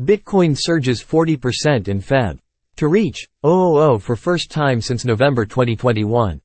Bitcoin surges 40% in Feb. To reach 000 for first time since November 2021.